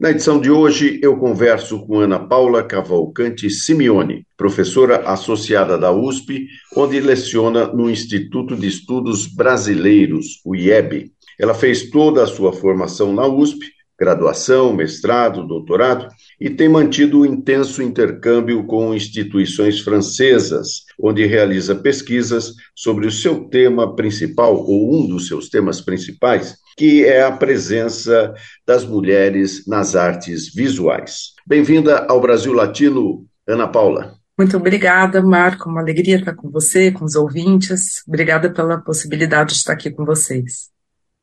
Na edição de hoje, eu converso com Ana Paula Cavalcante Simeone, professora associada da USP, onde leciona no Instituto de Estudos Brasileiros, o IEB. Ela fez toda a sua formação na USP graduação, mestrado, doutorado, e tem mantido um intenso intercâmbio com instituições francesas, onde realiza pesquisas sobre o seu tema principal, ou um dos seus temas principais, que é a presença das mulheres nas artes visuais. Bem-vinda ao Brasil Latino, Ana Paula. Muito obrigada, Marco. Uma alegria estar com você, com os ouvintes. Obrigada pela possibilidade de estar aqui com vocês.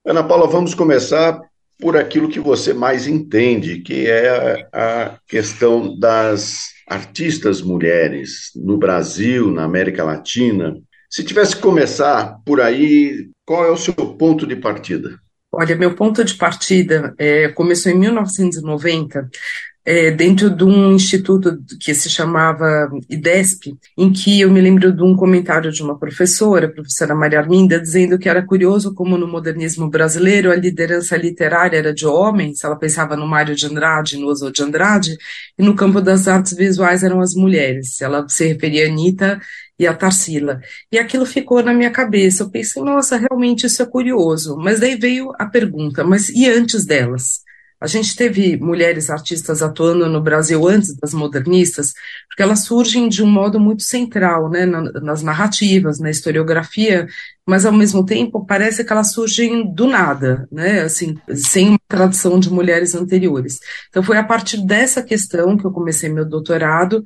Ana Paula, vamos começar por aquilo que você mais entende, que é a questão das artistas mulheres no Brasil, na América Latina. Se tivesse que começar por aí, qual é o seu ponto de partida? Olha, meu ponto de partida é, começou em 1990, é, dentro de um instituto que se chamava IDESP, em que eu me lembro de um comentário de uma professora, a professora Maria Arminda, dizendo que era curioso como no modernismo brasileiro a liderança literária era de homens, ela pensava no Mário de Andrade, no Oswald de Andrade, e no campo das artes visuais eram as mulheres. Ela se referia a Anitta e a Tarsila. E aquilo ficou na minha cabeça. Eu pensei, nossa, realmente isso é curioso. Mas daí veio a pergunta, mas e antes delas? A gente teve mulheres artistas atuando no Brasil antes das modernistas, porque elas surgem de um modo muito central, né, nas narrativas, na historiografia, mas ao mesmo tempo parece que elas surgem do nada, né, assim, sem uma tradição de mulheres anteriores. Então foi a partir dessa questão que eu comecei meu doutorado,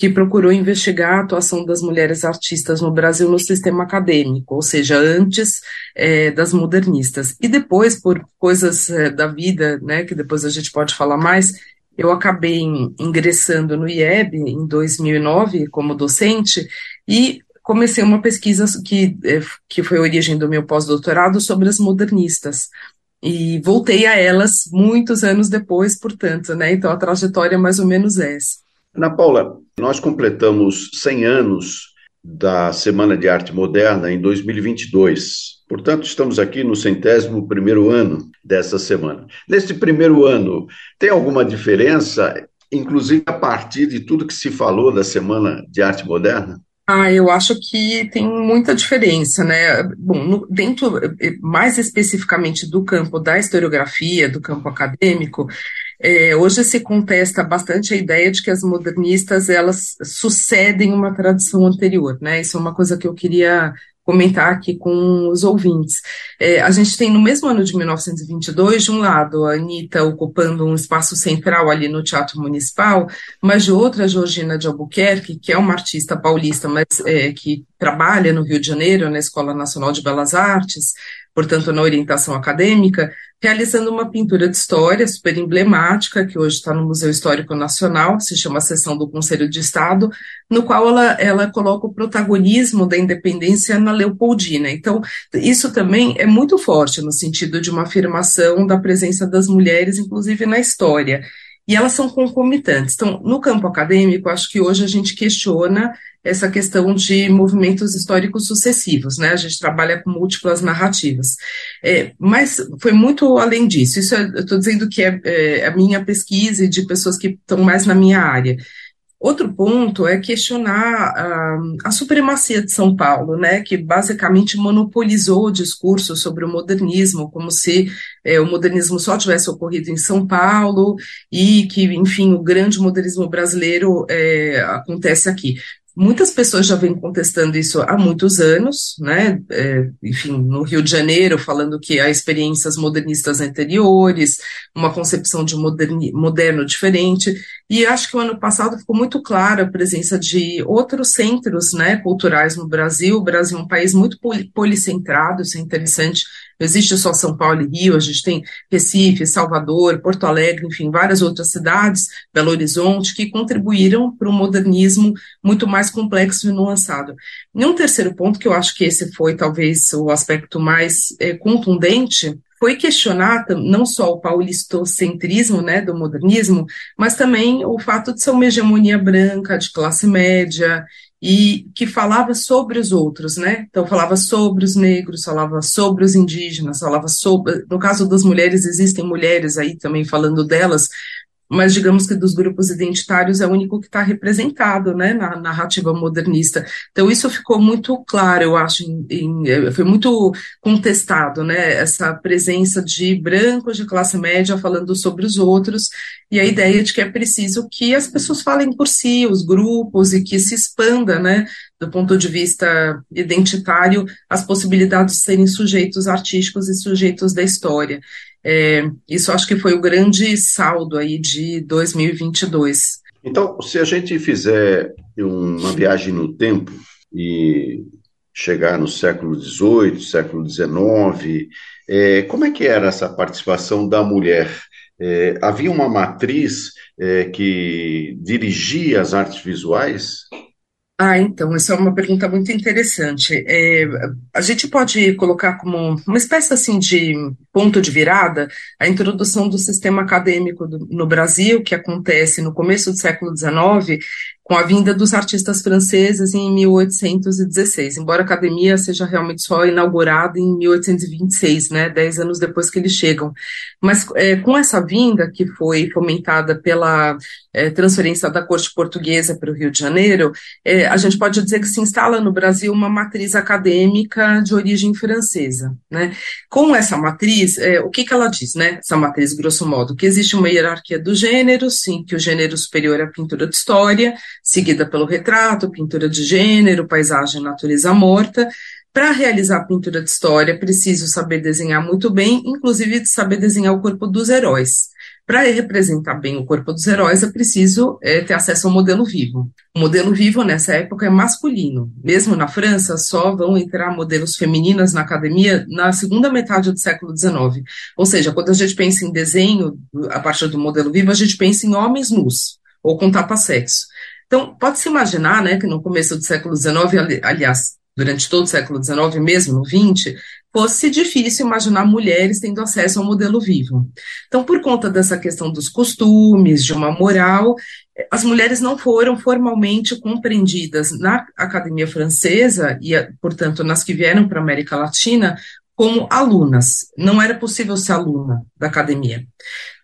que procurou investigar a atuação das mulheres artistas no Brasil no sistema acadêmico, ou seja, antes é, das modernistas. E depois, por coisas é, da vida, né, que depois a gente pode falar mais, eu acabei ingressando no IEB em 2009 como docente e comecei uma pesquisa que, é, que foi a origem do meu pós-doutorado sobre as modernistas. E voltei a elas muitos anos depois, portanto, né? Então a trajetória é mais ou menos essa. Ana Paula, nós completamos 100 anos da Semana de Arte Moderna em 2022. Portanto, estamos aqui no centésimo primeiro ano dessa semana. Nesse primeiro ano, tem alguma diferença, inclusive a partir de tudo que se falou da Semana de Arte Moderna? Ah, eu acho que tem muita diferença, né? Bom, no, dentro, eh, mais especificamente do campo da historiografia, do campo acadêmico, é, hoje se contesta bastante a ideia de que as modernistas elas sucedem uma tradição anterior, né? Isso é uma coisa que eu queria comentar aqui com os ouvintes. É, a gente tem no mesmo ano de 1922, de um lado, a Anitta ocupando um espaço central ali no Teatro Municipal, mas de outra, a Georgina de Albuquerque, que é uma artista paulista, mas é, que trabalha no Rio de Janeiro, na Escola Nacional de Belas Artes, portanto, na orientação acadêmica, realizando uma pintura de história super emblemática, que hoje está no Museu Histórico Nacional, se chama Seção do Conselho de Estado, no qual ela, ela coloca o protagonismo da independência na Leopoldina. Então, isso também é muito forte no sentido de uma afirmação da presença das mulheres, inclusive na história e elas são concomitantes. Então, no campo acadêmico, acho que hoje a gente questiona essa questão de movimentos históricos sucessivos, né? A gente trabalha com múltiplas narrativas. É, mas foi muito além disso. Isso é, eu estou dizendo que é, é, a minha pesquisa e de pessoas que estão mais na minha área. Outro ponto é questionar uh, a supremacia de São Paulo, né, que basicamente monopolizou o discurso sobre o modernismo, como se eh, o modernismo só tivesse ocorrido em São Paulo e que, enfim, o grande modernismo brasileiro eh, acontece aqui. Muitas pessoas já vêm contestando isso há muitos anos, né? É, enfim, no Rio de Janeiro, falando que há experiências modernistas anteriores, uma concepção de moderni, moderno diferente. E acho que o ano passado ficou muito clara a presença de outros centros né, culturais no Brasil. O Brasil é um país muito policentrado, isso é interessante Não existe só São Paulo e Rio, a gente tem Recife, Salvador, Porto Alegre, enfim, várias outras cidades, Belo Horizonte, que contribuíram para um modernismo muito mais complexo e nuançado. E um terceiro ponto, que eu acho que esse foi talvez o aspecto mais é, contundente, foi questionar não só o paulistocentrismo né, do modernismo, mas também o fato de ser uma hegemonia branca, de classe média, e que falava sobre os outros, né? Então falava sobre os negros, falava sobre os indígenas, falava sobre, no caso das mulheres existem mulheres aí também falando delas, mas digamos que dos grupos identitários é o único que está representado, né, na narrativa modernista. Então isso ficou muito claro, eu acho, em, em, é, foi muito contestado, né, essa presença de brancos de classe média falando sobre os outros e a ideia de que é preciso que as pessoas falem por si, os grupos e que se expanda, né, do ponto de vista identitário, as possibilidades de serem sujeitos artísticos e sujeitos da história. É, isso acho que foi o grande saldo aí de 2022. Então, se a gente fizer uma viagem no tempo e chegar no século XVIII, século XIX, é, como é que era essa participação da mulher? É, havia uma matriz é, que dirigia as artes visuais? Ah, então, essa é uma pergunta muito interessante. É, a gente pode colocar como uma espécie assim de ponto de virada a introdução do sistema acadêmico do, no Brasil, que acontece no começo do século XIX, com a vinda dos artistas franceses em 1816, embora a academia seja realmente só inaugurada em 1826, né, dez anos depois que eles chegam. Mas é, com essa vinda, que foi fomentada pela é, transferência da corte portuguesa para o Rio de Janeiro, é, a gente pode dizer que se instala no Brasil uma matriz acadêmica de origem francesa. Né? Com essa matriz, é, o que, que ela diz, né, essa matriz, grosso modo? Que existe uma hierarquia do gênero, sim, que o gênero superior é a pintura de história, seguida pelo retrato, pintura de gênero, paisagem, natureza morta. Para realizar pintura de história, preciso saber desenhar muito bem, inclusive saber desenhar o corpo dos heróis. Para representar bem o corpo dos heróis, é preciso é, ter acesso ao modelo vivo. O modelo vivo, nessa época, é masculino. Mesmo na França, só vão entrar modelos femininas na academia na segunda metade do século XIX. Ou seja, quando a gente pensa em desenho, a partir do modelo vivo, a gente pensa em homens nus, ou com tapa-sexo. Então, pode-se imaginar né, que no começo do século XIX, aliás, durante todo o século XIX, mesmo no XX, fosse difícil imaginar mulheres tendo acesso ao modelo vivo. Então, por conta dessa questão dos costumes, de uma moral, as mulheres não foram formalmente compreendidas na academia francesa e, portanto, nas que vieram para a América Latina como alunas. Não era possível ser aluna da academia,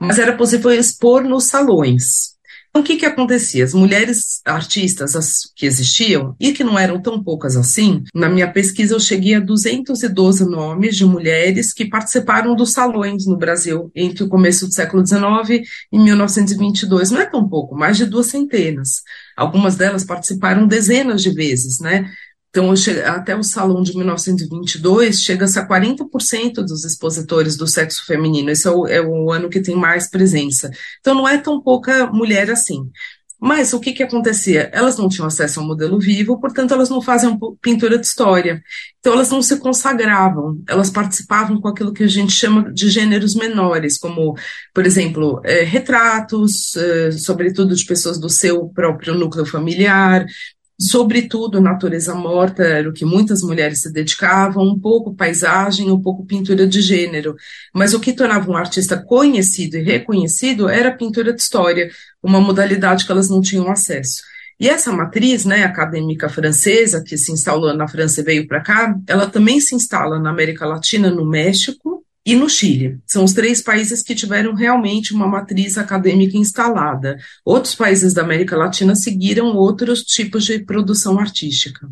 mas era possível expor nos salões. Então, o que, que acontecia? As mulheres artistas as que existiam, e que não eram tão poucas assim, na minha pesquisa eu cheguei a 212 nomes de mulheres que participaram dos salões no Brasil entre o começo do século XIX e 1922. Não é tão pouco, mais de duas centenas. Algumas delas participaram dezenas de vezes, né? Então, até o Salão de 1922, chega-se a 40% dos expositores do sexo feminino. Esse é o, é o, ano que tem mais presença. Então, não é tão pouca mulher assim. Mas o que, que acontecia? Elas não tinham acesso ao modelo vivo, portanto, elas não faziam pintura de história. Então, elas não se consagravam, elas participavam com aquilo que a gente chama de gêneros menores, como, por exemplo, é, retratos, é, sobretudo de pessoas do seu próprio núcleo familiar, sobretudo natureza morta, era o que muitas mulheres se dedicavam, um pouco paisagem, um pouco pintura de gênero. Mas o que tornava um artista conhecido e reconhecido era a pintura de história, uma modalidade que elas não tinham acesso. E essa matriz né, acadêmica francesa, que se instalou na França e veio para cá, ela também se instala na América Latina, no México, e no Chile. São os três países que tiveram realmente uma matriz acadêmica instalada. Outros países da América Latina seguiram outros tipos de produção artística.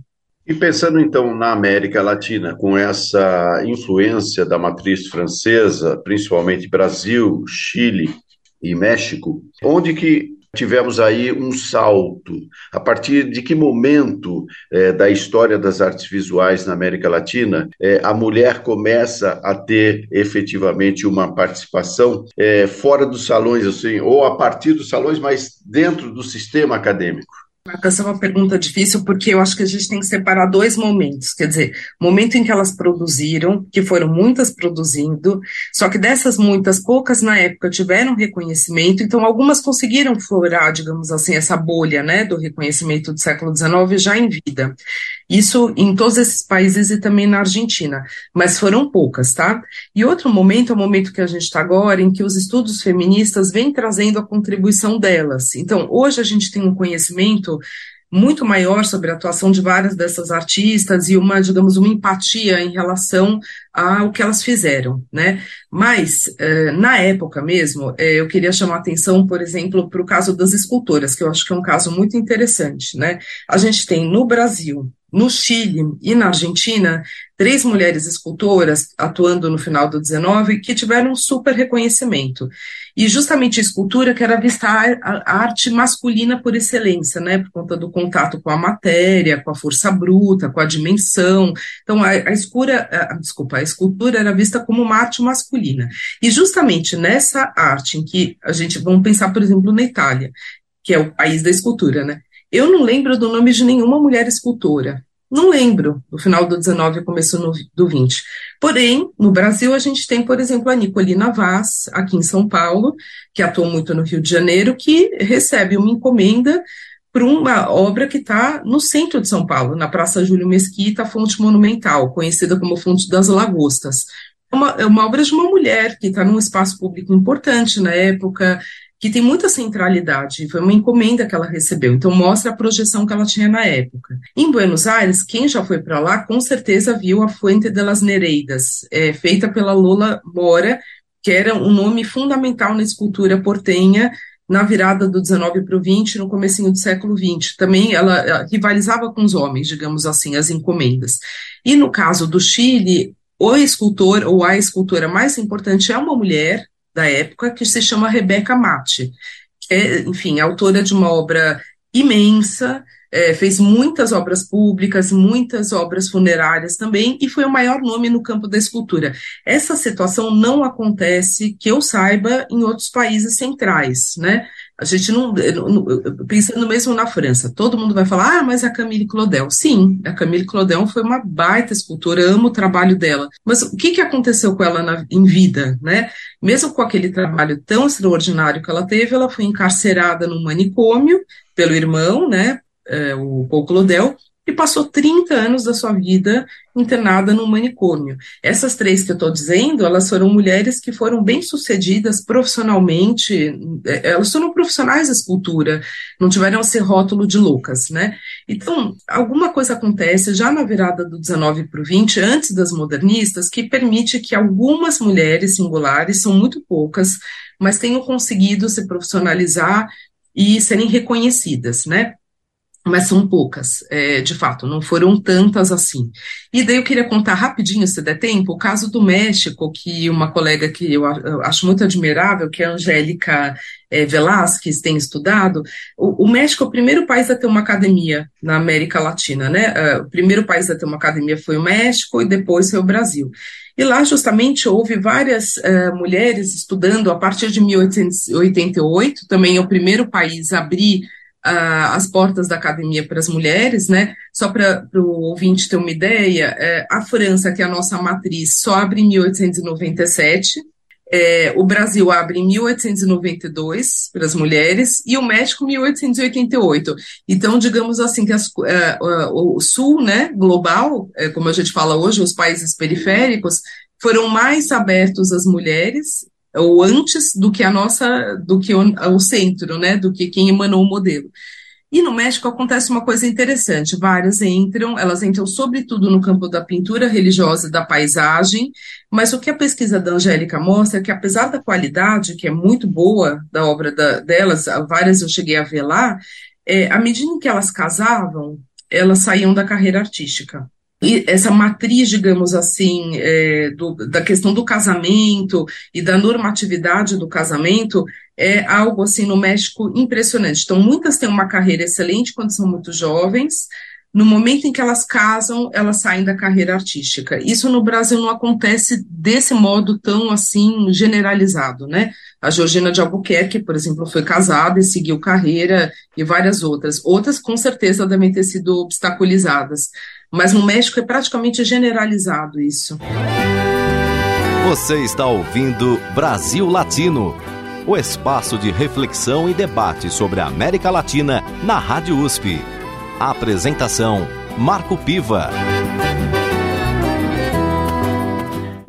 E pensando então na América Latina, com essa influência da matriz francesa, principalmente Brasil, Chile e México, onde que tivemos aí um salto. A partir de que momento é, da história das artes visuais na América Latina é, a mulher começa a ter efetivamente uma participação é, fora dos salões, assim, ou a partir dos salões, mas dentro do sistema acadêmico? Essa é uma pergunta difícil porque eu acho que a gente tem que separar dois momentos. Quer dizer, momento em que elas produziram, que foram muitas produzindo, só que dessas muitas, poucas na época tiveram reconhecimento, então algumas conseguiram florar, digamos assim, essa bolha né, do reconhecimento do século XIX já em vida. Isso em todos esses países e também na Argentina, mas foram poucas, tá? E outro momento é o momento que a gente está agora, em que os estudos feministas vêm trazendo a contribuição delas. Então, hoje a gente tem um conhecimento muito maior sobre a atuação de várias dessas artistas e uma, digamos, uma empatia em relação ao que elas fizeram, né? Mas, eh, na época mesmo, eh, eu queria chamar atenção, por exemplo, para o caso das escultoras, que eu acho que é um caso muito interessante, né? A gente tem no Brasil no Chile e na Argentina, três mulheres escultoras atuando no final do 19 que tiveram um super reconhecimento. E justamente a escultura que era vista a, arte masculina por excelência, né, por conta do contato com a matéria, com a força bruta, com a dimensão. Então a, a escura, a, desculpa, a escultura era vista como uma arte masculina. E justamente nessa arte em que a gente vamos pensar, por exemplo, na Itália, que é o país da escultura, né? Eu não lembro do nome de nenhuma mulher escultora. Não lembro, no final do 19 e começo no, do 20. Porém, no Brasil, a gente tem, por exemplo, a Nicolina Vaz, aqui em São Paulo, que atuou muito no Rio de Janeiro, que recebe uma encomenda para uma obra que está no centro de São Paulo, na Praça Júlio Mesquita, Fonte Monumental, conhecida como Fonte das Lagostas. É uma, é uma obra de uma mulher que está num espaço público importante na época, que tem muita centralidade, foi uma encomenda que ela recebeu, então mostra a projeção que ela tinha na época. Em Buenos Aires, quem já foi para lá, com certeza viu a Fuente de las Nereidas, é, feita pela Lola Mora, que era um nome fundamental na escultura portenha, na virada do 19 para o 20, no comecinho do século 20. Também ela, ela rivalizava com os homens, digamos assim, as encomendas. E no caso do Chile, o escultor ou a escultora mais importante é uma mulher, da época, que se chama Rebecca Mate, que é, enfim, autora de uma obra imensa, é, fez muitas obras públicas, muitas obras funerárias também, e foi o maior nome no campo da escultura. Essa situação não acontece, que eu saiba, em outros países centrais, né? A gente não, pensando mesmo na França, todo mundo vai falar, ah, mas a Camille Claudel. Sim, a Camille Claudel foi uma baita escultora, amo o trabalho dela. Mas o que, que aconteceu com ela na, em vida, né? Mesmo com aquele trabalho tão extraordinário que ela teve, ela foi encarcerada num manicômio pelo irmão, né, é, o Paul Claudel, e passou 30 anos da sua vida internada num manicômio. Essas três que eu estou dizendo, elas foram mulheres que foram bem-sucedidas profissionalmente, é, elas foram profissionais da escultura, não tiveram esse rótulo de loucas, né? Então, alguma coisa acontece já na virada do 19 para o 20, antes das modernistas, que permite que algumas mulheres singulares, são muito poucas, mas tenham conseguido se profissionalizar e serem reconhecidas, né? Mas são poucas, é, de fato, não foram tantas assim. E daí eu queria contar rapidinho, se der tempo, o caso do México, que uma colega que eu, acho muito admirável, que é a Angélica é, Velázquez, tem estudado. O, o, México é o primeiro país a ter uma academia na América Latina, né? Uh, o primeiro país a ter uma academia foi o México e depois foi o Brasil. E lá, justamente, houve várias uh, mulheres estudando a partir de 1888, também é o primeiro país a abrir as portas da academia para as mulheres, né? Só para o ouvinte ter uma ideia, é, a França, que é a nossa matriz, só abre em 1897. É, o Brasil abre em 1892 para as mulheres e o México em 1888. Então, digamos assim, que as, é, o Sul, né, global, é, como a gente fala hoje, os países periféricos, foram mais abertos às mulheres ou antes do que a nossa, do que o, o centro, né, do que quem emanou o modelo. E no México acontece uma coisa interessante, várias entram, elas entram sobretudo no campo da pintura religiosa, da paisagem, mas o que a pesquisa da Angélica mostra é que apesar da qualidade, que é muito boa da obra da, delas, várias eu cheguei a ver lá, é, à medida que elas casavam, elas saíam da carreira artística essa matriz, digamos assim, é, do, da questão do casamento e da normatividade do casamento é algo assim no México impressionante. Então, muitas têm uma carreira excelente quando são muito jovens. No momento em que elas casam, elas saem da carreira artística. Isso no Brasil não acontece desse modo tão assim generalizado, né? A Georgina de Albuquerque, por exemplo, foi casada e seguiu carreira, e várias outras. Outras, com certeza, devem ter sido obstaculizadas. Mas no México é praticamente generalizado isso. Você está ouvindo Brasil Latino, o espaço de reflexão e debate sobre a América Latina na Rádio USP. A apresentação: Marco Piva.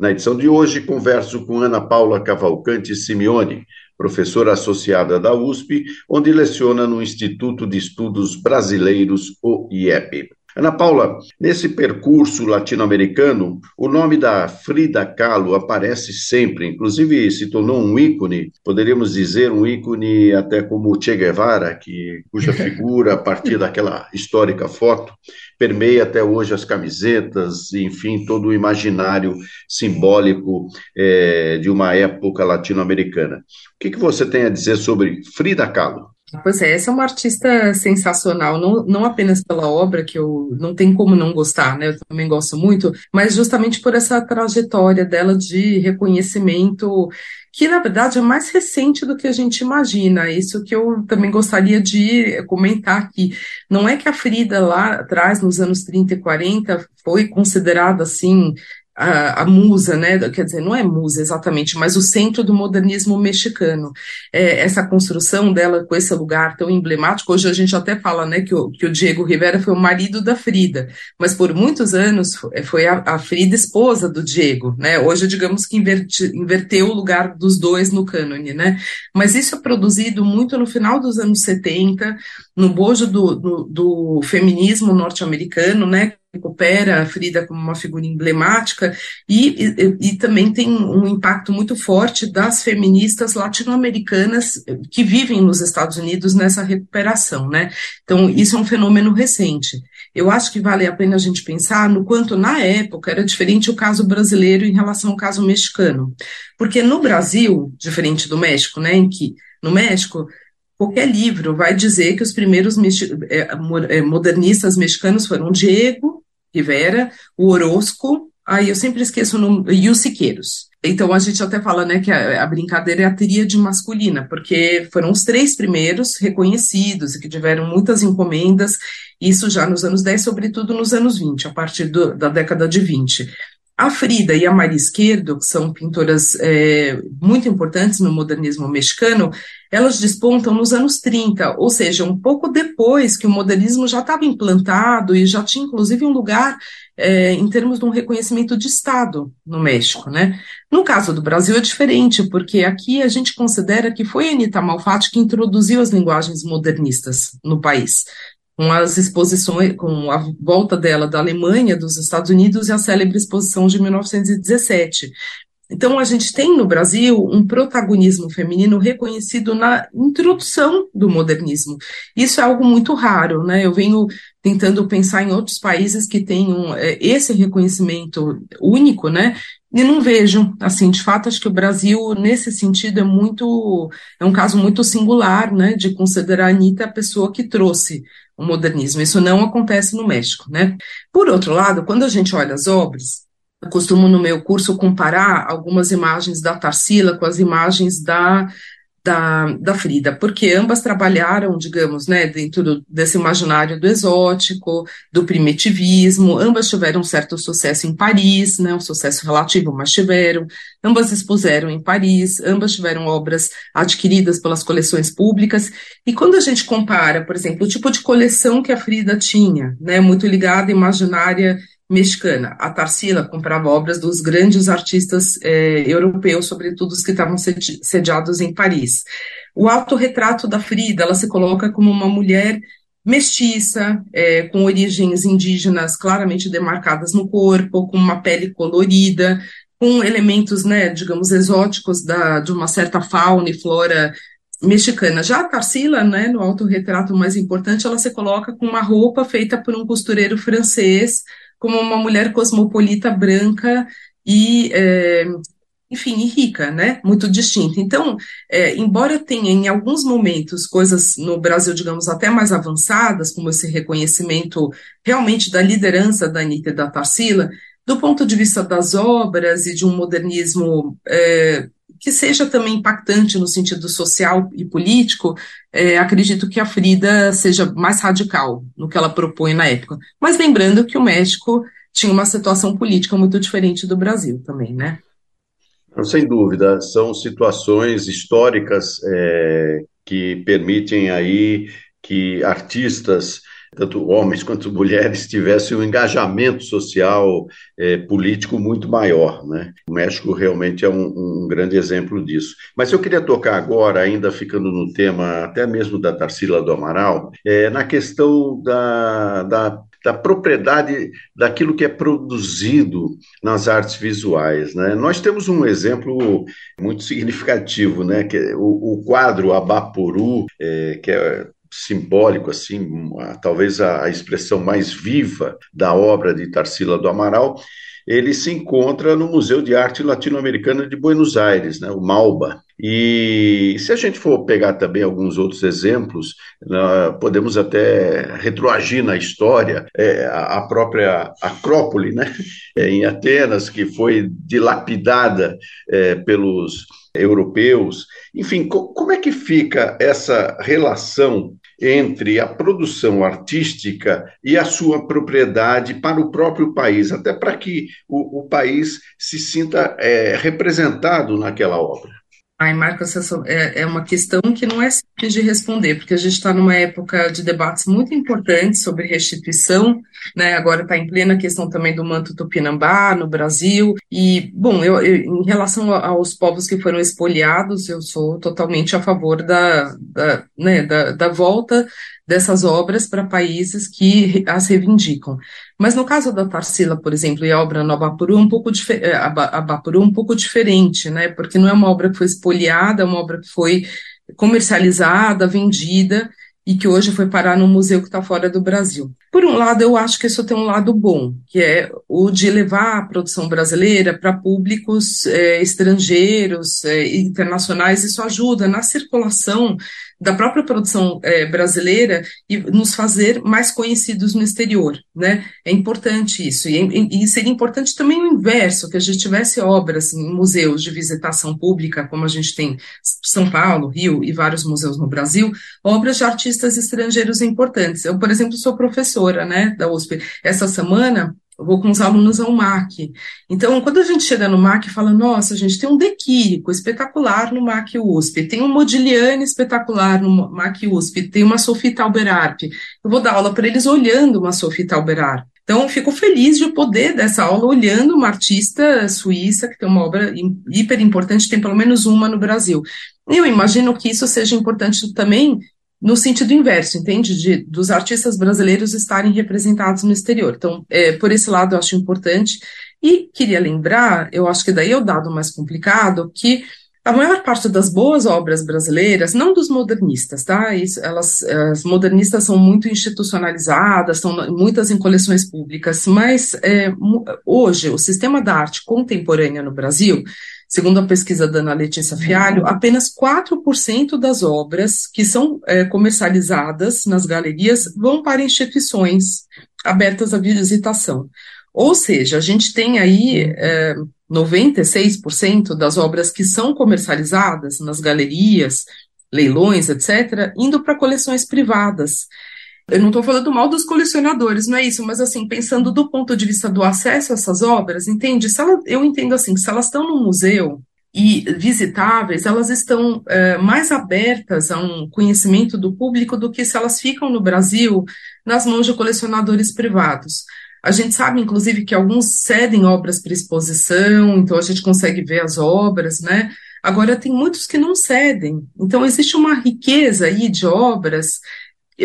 Na edição de hoje, converso com Ana Paula Cavalcante Simeone, professora associada da USP, onde leciona no Instituto de Estudos Brasileiros, o IEP. Ana Paula, nesse percurso latino-americano, o nome da Frida Kahlo aparece sempre, inclusive se tornou um ícone, poderíamos dizer um ícone até como Che Guevara, que, cuja figura, a partir daquela histórica foto, permeia até hoje as camisetas, enfim, todo o imaginário simbólico é, de uma época latino-americana. O que, que você tem a dizer sobre Frida Kahlo? Pois é, essa é uma artista sensacional, não, não apenas pela obra, que eu não tem como não gostar, né? Eu também gosto muito, mas justamente por essa trajetória dela de reconhecimento, que na verdade é mais recente do que a gente imagina. Isso que eu também gostaria de comentar aqui. Não é que a Frida lá atrás, nos anos 30 e 40, foi considerada assim a, a, musa, né? Quer dizer, não é musa exatamente, mas o centro do modernismo mexicano. É, essa construção dela com esse lugar tão emblemático, hoje a gente até fala, né, que o, que o Diego Rivera foi o marido da Frida, mas por muitos anos foi a, a Frida esposa do Diego, né? Hoje, digamos que inverte, inverteu o lugar dos dois no cânone, né? Mas isso é produzido muito no final dos anos 70, no bojo do, do, do feminismo norte-americano, né? Recupera a Frida como uma figura emblemática e, e, e, também tem um impacto muito forte das feministas latino-americanas que vivem nos Estados Unidos nessa recuperação, né? Então, isso é um fenômeno recente. Eu acho que vale a pena a gente pensar no quanto, na época, era diferente o caso brasileiro em relação ao caso mexicano. Porque no Brasil, diferente do México, né, em que no México qualquer livro vai dizer que os primeiros é, é, modernistas mexicanos foram Diego Rivera, o Orozco, aí eu sempre esqueço o nome, e os Siqueiros. Então a gente até fala, né, que a, a, brincadeira é a tríade masculina, porque foram os três primeiros reconhecidos e que tiveram muitas encomendas, isso já nos anos 10, sobretudo nos anos 20, a partir do, da década de 20. A Frida e a Maria Esquerdo, que são pintoras é, muito importantes no modernismo mexicano, elas despontam nos anos 30, ou seja, um pouco depois que o modernismo já estava implantado e já tinha inclusive um lugar é, em termos de um reconhecimento de Estado no México. Né? No caso do Brasil é diferente, porque aqui a gente considera que foi Anita Malfatti que introduziu as linguagens modernistas no país com as exposições, com a volta dela da Alemanha, dos Estados Unidos e a célebre exposição de 1917. Então, a gente tem no Brasil um protagonismo feminino reconhecido na introdução do modernismo. Isso é algo muito raro, né? Eu venho tentando pensar em outros países que tenham é, esse reconhecimento único, né? E não vejo, assim, de fato, acho que o Brasil, nesse sentido, é muito, é um caso muito singular, né, de considerar a Anitta a pessoa que trouxe o modernismo. Isso não acontece no México, né? Por outro lado, quando a gente olha as obras, eu costumo no meu curso comparar algumas imagens da Tarsila com as imagens da da, da Frida, porque ambas trabalharam, digamos, né, dentro desse imaginário do exótico, do primitivismo, ambas tiveram um certo sucesso em Paris, né, um sucesso relativo, mas tiveram, ambas expuseram em Paris, ambas tiveram obras adquiridas pelas coleções públicas, e quando a gente compara, por exemplo, o tipo de coleção que a Frida tinha, né, muito ligada à imaginária mexicana. A Tarsila comprava obras dos grandes artistas é, europeus, sobretudo os que estavam sediados em Paris. O autorretrato da Frida, ela se coloca como uma mulher mestiça, é, com origens indígenas claramente demarcadas no corpo, com uma pele colorida, com elementos, né, digamos, exóticos da, de uma certa fauna e flora mexicana. Já a Tarsila, né, no autorretrato mais importante, ela se coloca com uma roupa feita por um costureiro francês, como uma mulher cosmopolita branca e, é, enfim, e rica, né? Muito distinta. Então, é, embora tenha em alguns momentos coisas no Brasil, digamos, até mais avançadas, como esse reconhecimento realmente da liderança da Anitta e da Tarsila, do ponto de vista das obras e de um modernismo é, que seja também impactante no sentido social e político, é, acredito que a Frida seja mais radical no que ela propõe na época. Mas lembrando que o México tinha uma situação política muito diferente do Brasil também, né? Sem dúvida, são situações históricas é, que permitem aí que artistas tanto homens quanto mulheres tivessem um engajamento social, é, político muito maior. Né? O México realmente é um, um, grande exemplo disso. Mas eu queria tocar agora, ainda ficando no tema até mesmo da Tarsila do Amaral, é, na questão da, da da propriedade daquilo que é produzido nas artes visuais. Né? Nós temos um exemplo muito significativo, né? que é o, o quadro Abaporu, é, que é simbólico, assim, talvez a, expressão mais viva da obra de Tarsila do Amaral, ele se encontra no Museu de Arte Latino-Americana de Buenos Aires, né, o MALBA. E se a gente for pegar também alguns outros exemplos, podemos até retroagir na história é, a própria Acrópole, né, em Atenas, que foi dilapidada é, pelos europeus. Enfim, como é que fica essa relação entre a produção artística e a sua propriedade para o próprio país, até para que o, o país se sinta é, representado naquela obra? Ai, Marcos, é, é uma questão que não é simples de responder, porque a gente está numa época de debates muito importantes sobre restituição, né? Agora está em plena questão também do manto tupinambá no Brasil. E, bom, eu, eu, em relação aos povos que foram expoliados, eu sou totalmente a favor da, da, né, da, da volta dessas obras para países que as reivindicam. Mas no caso da Tarsila, por exemplo, e a obra no Abapuru, um pouco é, Abapuru, um pouco diferente, né? Porque não é uma obra que foi espoliada, é uma obra que foi comercializada, vendida, e que hoje foi parar num museu que está fora do Brasil. Por um lado, eu acho que isso tem um lado bom, que é o de levar a produção brasileira para públicos é, estrangeiros, é, internacionais, isso ajuda na circulação da própria produção é, brasileira e nos fazer mais conhecidos no exterior, né? É importante isso. E, e, seria importante também o inverso, que a gente tivesse obras em museus de visitação pública, como a gente tem São Paulo, Rio e vários museus no Brasil, obras de artistas estrangeiros importantes. Eu, por exemplo, sou professora, né, da USP. Essa semana eu vou com os alunos ao MAC. Então, quando a gente chega no MAC e fala, nossa, a gente tem um Dequírico espetacular no MAC USP, tem um Modigliani espetacular no MAC USP, tem uma Sophie Tauberarp. Eu vou dar aula para eles olhando uma Sophie Tauberarp. Então, fico feliz de poder dessa aula olhando uma artista suíça que tem uma obra hiper importante, tem pelo menos uma no Brasil. Eu imagino que isso seja importante também no sentido inverso, entende? De, dos artistas brasileiros estarem representados no exterior. Então, é, por esse lado, eu acho importante. E queria lembrar, eu acho que daí é o dado mais complicado, que a maior parte das boas obras brasileiras, não dos modernistas, tá? Isso, elas, as modernistas são muito institucionalizadas, são muitas em coleções públicas, mas é, hoje o sistema da arte contemporânea no Brasil Segundo a pesquisa da Ana Letícia Fialho, apenas 4% das obras que são é, comercializadas nas galerias vão para instituições abertas à visitação. Ou seja, a gente tem aí é, 96% das obras que são comercializadas nas galerias, leilões, etc., indo para coleções privadas. Eu não estou falando mal dos colecionadores, não é isso, mas assim, pensando do ponto de vista do acesso a essas obras, entende? Se ela, eu entendo assim, se elas estão no museu e visitáveis, elas estão é, mais abertas a um conhecimento do público do que se elas ficam no Brasil nas mãos de colecionadores privados. A gente sabe, inclusive, que alguns cedem obras para exposição, então a gente consegue ver as obras, né? Agora, tem muitos que não cedem. Então, existe uma riqueza aí de obras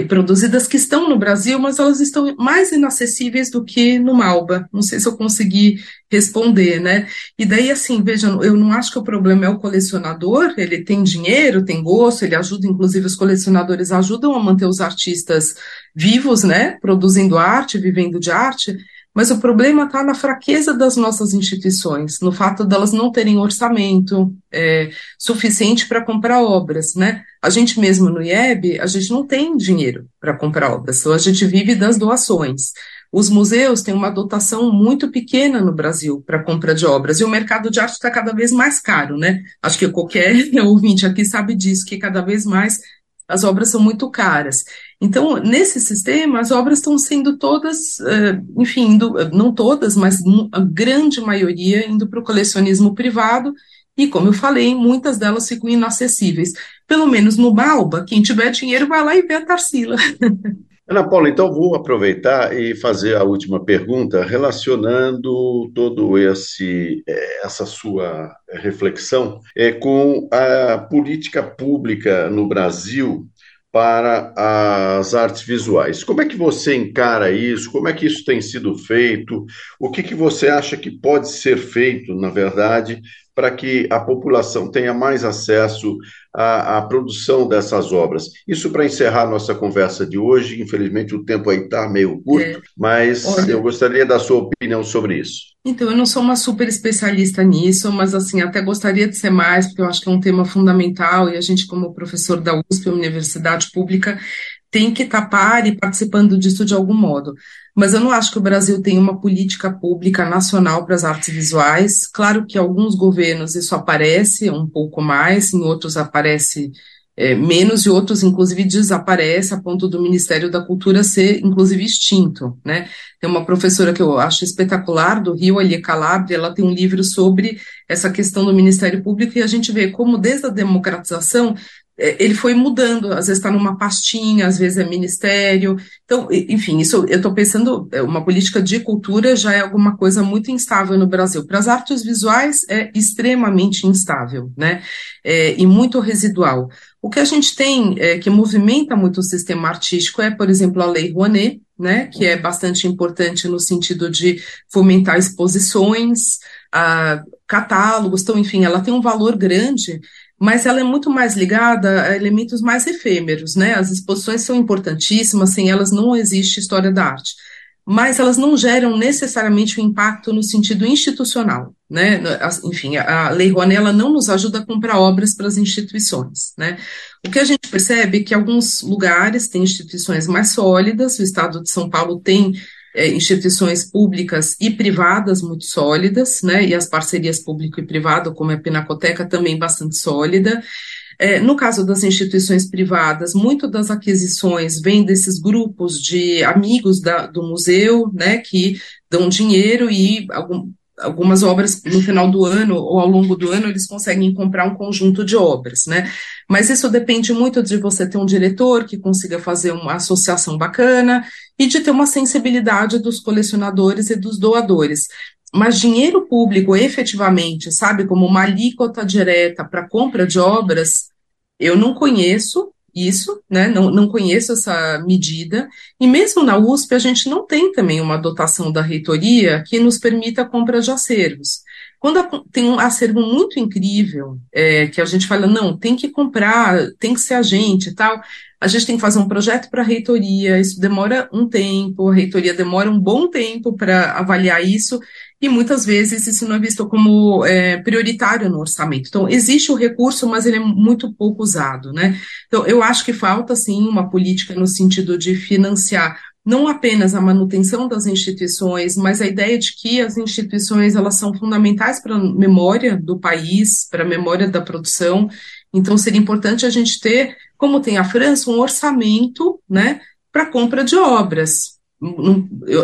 produzidas que estão no Brasil, mas elas estão mais inacessíveis do que no Malba. Não sei se eu consegui responder, né? E daí, assim, vejam, eu não acho que o problema é o colecionador, ele tem dinheiro, tem gosto, ele ajuda, inclusive os colecionadores ajudam a manter os artistas vivos, né? Produzindo arte, vivendo de arte, mas o problema está na fraqueza das nossas instituições, no fato delas não terem orçamento é, suficiente para comprar obras, né? A gente mesmo no IEB, a gente não tem dinheiro para comprar obras, então a gente vive das doações. Os museus têm uma dotação muito pequena no Brasil para compra de obras, e o mercado de arte está cada vez mais caro, né? Acho que qualquer ouvinte aqui sabe disso, que cada vez mais as obras são muito caras. Então, nesse sistema, as obras estão sendo todas, eh, enfim, indo, não todas, mas a grande maioria indo para o colecionismo privado, e como eu falei, muitas delas ficam inacessíveis. Pelo menos no Balba, quem tiver dinheiro vai lá e vê a Tarsila. Ana Paula, então vou aproveitar e fazer a última pergunta relacionando todo esse eh, essa sua reflexão é, com a política pública no Brasil para as artes visuais. Como é que você encara isso? Como é que isso tem sido feito? O que, que você acha que pode ser feito, na verdade, para que a população tenha mais acesso à, à produção dessas obras? Isso para encerrar nossa conversa de hoje. Infelizmente, o tempo aí está meio curto, é. mas Olha. eu gostaria da sua opinião sobre isso. Então, eu não sou uma super especialista nisso, mas assim, até gostaria de ser mais, porque eu acho que é um tema fundamental e a gente, como professor da USP, Universidade Pública, tem que tapar e participando disso de algum modo. Mas eu não acho que o Brasil tem uma política pública nacional para as artes visuais. Claro que em alguns governos isso aparece um pouco mais, em outros aparece é, menos e outros, inclusive, desaparece a ponto do Ministério da Cultura ser, inclusive, extinto, né? Tem uma professora que eu acho espetacular, do Rio, Alia Calabria, ela tem um livro sobre essa questão do Ministério Público e a gente vê como, desde a democratização, ele foi mudando, às vezes está numa pastinha, às vezes é ministério. Então, enfim, isso eu estou pensando, é, uma política de cultura já é alguma coisa muito instável no Brasil. Para as artes visuais é extremamente instável, né? É, e muito residual. O que a gente tem é, que movimenta muito o sistema artístico é, por exemplo, a Lei Rouanet, né, que é bastante importante no sentido de fomentar exposições, a, catálogos, então, enfim, ela tem um valor grande mas ela é muito mais ligada a elementos mais efêmeros, né? As exposições são importantíssimas, sem elas não existe história da arte. Mas elas não geram necessariamente um impacto no sentido institucional, né? Enfim, a Lei Rouanet não nos ajuda a comprar obras para as instituições, né? O que a gente percebe é que alguns lugares têm instituições mais sólidas, o Estado de São Paulo tem é, instituições públicas e privadas muito sólidas, né, e as parcerias público e privado, como a Pinacoteca, também bastante sólida. É, no caso das instituições privadas, muito das aquisições vêm desses grupos de amigos da, do museu, né, que dão dinheiro e algum, algumas obras no final do ano ou ao longo do ano eles conseguem comprar um conjunto de obras, né? Mas isso depende muito de você ter um diretor que consiga fazer uma associação bacana e de ter uma sensibilidade dos colecionadores e dos doadores. Mas dinheiro público, efetivamente, sabe, como uma alíquota direta para compra de obras, eu não conheço, isso, né? Não, não conheço essa medida. E mesmo na USP, a gente não tem também uma dotação da reitoria que nos permita a compra de acervos. Quando tem um acervo muito incrível, é, que a gente fala, não, tem que comprar, tem que ser agente e tal, a gente tem que fazer um projeto para a reitoria, isso demora um tempo, a reitoria demora um bom tempo para avaliar isso, e muitas vezes isso não é visto como é, prioritário no orçamento. Então, existe o recurso, mas ele é muito pouco usado, né? Então, eu acho que falta, sim, uma política no sentido de financiar não apenas a manutenção das instituições, mas a ideia de que as instituições elas são fundamentais para a memória do país, para a memória da produção. Então, seria importante a gente ter, como tem a França, um orçamento, né, para compra de obras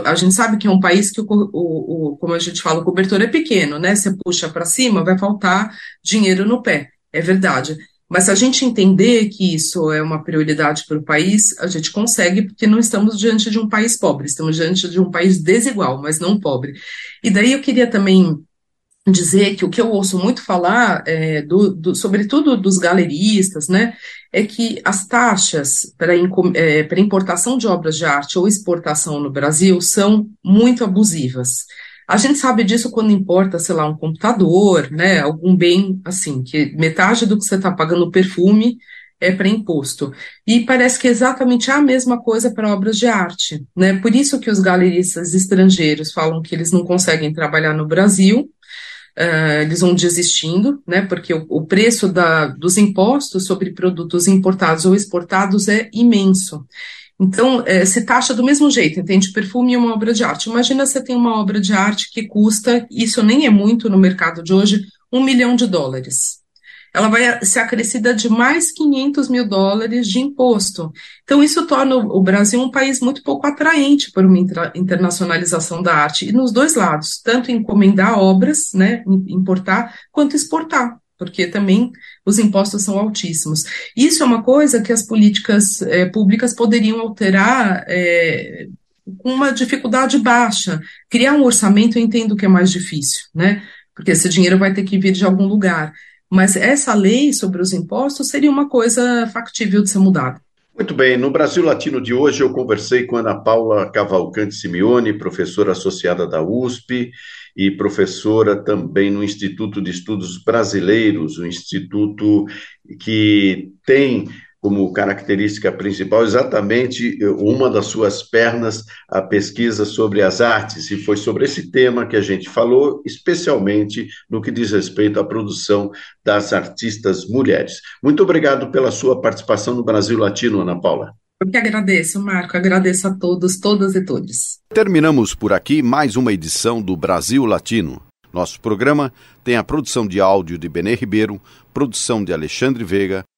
a gente sabe que é um país que, o, o, o, como a gente fala, o cobertor é pequeno, né? Você puxa para cima, vai faltar dinheiro no pé, é verdade. Mas se a gente entender que isso é uma prioridade para o país, a gente consegue, porque não estamos diante de um país pobre, estamos diante de um país desigual, mas não pobre. E daí eu queria também dizer que o que eu ouço muito falar, é, do, do, sobretudo dos galeristas, né, é que as taxas para é, importação de obras de arte ou exportação no Brasil são muito abusivas. A gente sabe disso quando importa, sei lá, um computador, né, algum bem assim, que metade do que você está pagando perfume é para imposto. E parece que é exatamente a mesma coisa para obras de arte, né? Por isso que os galeristas estrangeiros falam que eles não conseguem trabalhar no Brasil, uh, eles vão desistindo, né, porque o, o preço da, dos impostos sobre produtos importados ou exportados é imenso. Então, é, se taxa do mesmo jeito, entende? Perfume é uma obra de arte. Imagina você tem uma obra de arte que custa, isso nem é muito no mercado de hoje, um milhão de dólares. Ela vai ser acrescida de mais 500 mil dólares de imposto. Então, isso torna o Brasil um país muito pouco atraente para uma internacionalização da arte, e nos dois lados, tanto encomendar obras, né, importar, quanto exportar porque também os impostos são altíssimos. Isso é uma coisa que as políticas é, públicas poderiam alterar é, com uma dificuldade baixa. Criar um orçamento eu entendo que é mais difícil, né? Porque esse dinheiro vai ter que vir de algum lugar. Mas essa lei sobre os impostos seria uma coisa factível de ser mudada. Muito bem, no Brasil Latino de hoje eu conversei com Ana Paula Cavalcante Simeone, professora associada da USP e professora também no Instituto de Estudos Brasileiros, um instituto que tem como característica principal exatamente eh, uma das suas pernas a pesquisa sobre as artes, e foi sobre esse tema que a gente falou, especialmente no que diz respeito à produção das artistas mulheres. Muito obrigado pela sua participação no Brasil Latino, Ana Paula. Eu que agradeço, Marco, agradeço a todos, todas e todos. Terminamos por aqui mais uma edição do Brasil Latino. Nosso programa tem a produção de áudio de Benê Ribeiro, produção de Alexandre Veiga,